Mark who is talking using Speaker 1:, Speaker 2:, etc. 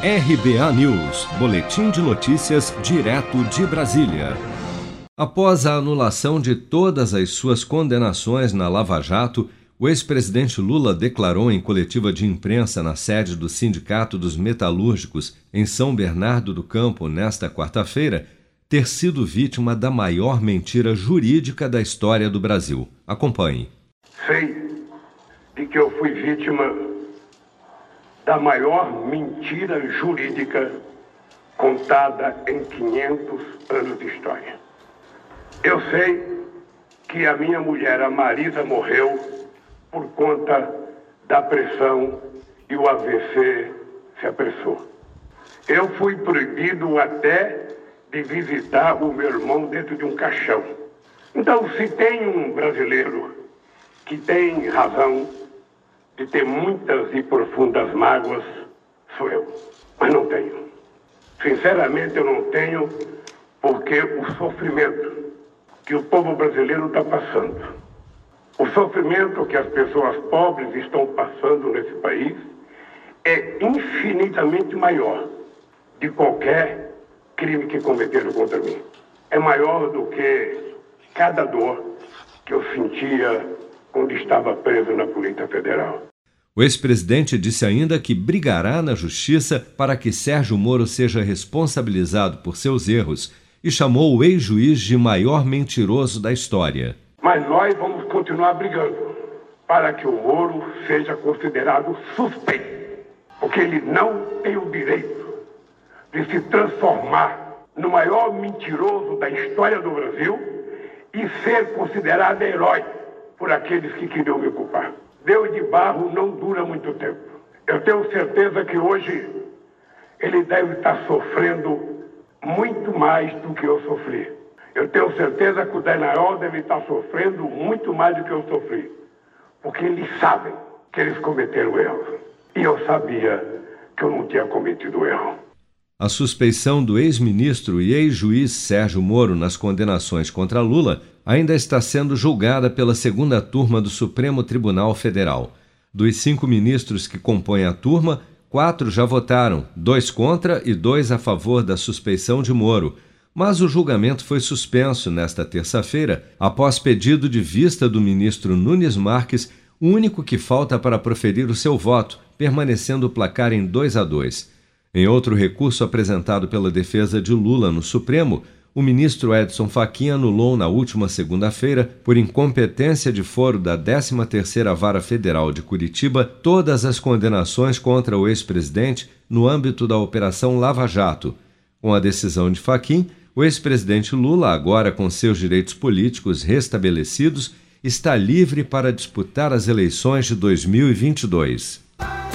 Speaker 1: RBA News, Boletim de Notícias, direto de Brasília. Após a anulação de todas as suas condenações na Lava Jato, o ex-presidente Lula declarou em coletiva de imprensa na sede do Sindicato dos Metalúrgicos, em São Bernardo do Campo, nesta quarta-feira, ter sido vítima da maior mentira jurídica da história do Brasil. Acompanhe.
Speaker 2: Sei de que eu fui vítima da maior mentira jurídica contada em 500 anos de história. Eu sei que a minha mulher, a Marisa, morreu por conta da pressão e o AVC se apressou. Eu fui proibido até de visitar o meu irmão dentro de um caixão. Então, se tem um brasileiro que tem razão de ter muitas e profundas mágoas sou eu, mas não tenho. Sinceramente, eu não tenho, porque o sofrimento que o povo brasileiro está passando, o sofrimento que as pessoas pobres estão passando nesse país, é infinitamente maior de qualquer crime que cometeram contra mim. É maior do que cada dor que eu sentia quando estava preso na Polícia Federal.
Speaker 1: O ex-presidente disse ainda que brigará na justiça para que Sérgio Moro seja responsabilizado por seus erros e chamou o ex-juiz de maior mentiroso da história.
Speaker 2: Mas nós vamos continuar brigando para que o Moro seja considerado suspeito, porque ele não tem o direito de se transformar no maior mentiroso da história do Brasil e ser considerado herói por aqueles que queriam me culpar. Deus de barro não dura muito tempo. Eu tenho certeza que hoje ele deve estar sofrendo muito mais do que eu sofri. Eu tenho certeza que o Daniel deve estar sofrendo muito mais do que eu sofri. Porque eles sabem que eles cometeram erros. E eu sabia que eu não tinha cometido erro.
Speaker 1: A suspeição do ex-ministro e ex-juiz Sérgio Moro nas condenações contra Lula ainda está sendo julgada pela segunda turma do Supremo Tribunal Federal. Dos cinco ministros que compõem a turma, quatro já votaram, dois contra e dois a favor da suspeição de Moro. Mas o julgamento foi suspenso nesta terça-feira, após pedido de vista do ministro Nunes Marques, o único que falta para proferir o seu voto, permanecendo o placar em 2 a 2. Em outro recurso apresentado pela defesa de Lula no Supremo, o ministro Edson Fachin anulou na última segunda-feira, por incompetência de foro da 13ª Vara Federal de Curitiba, todas as condenações contra o ex-presidente no âmbito da Operação Lava Jato. Com a decisão de Fachin, o ex-presidente Lula, agora com seus direitos políticos restabelecidos, está livre para disputar as eleições de 2022.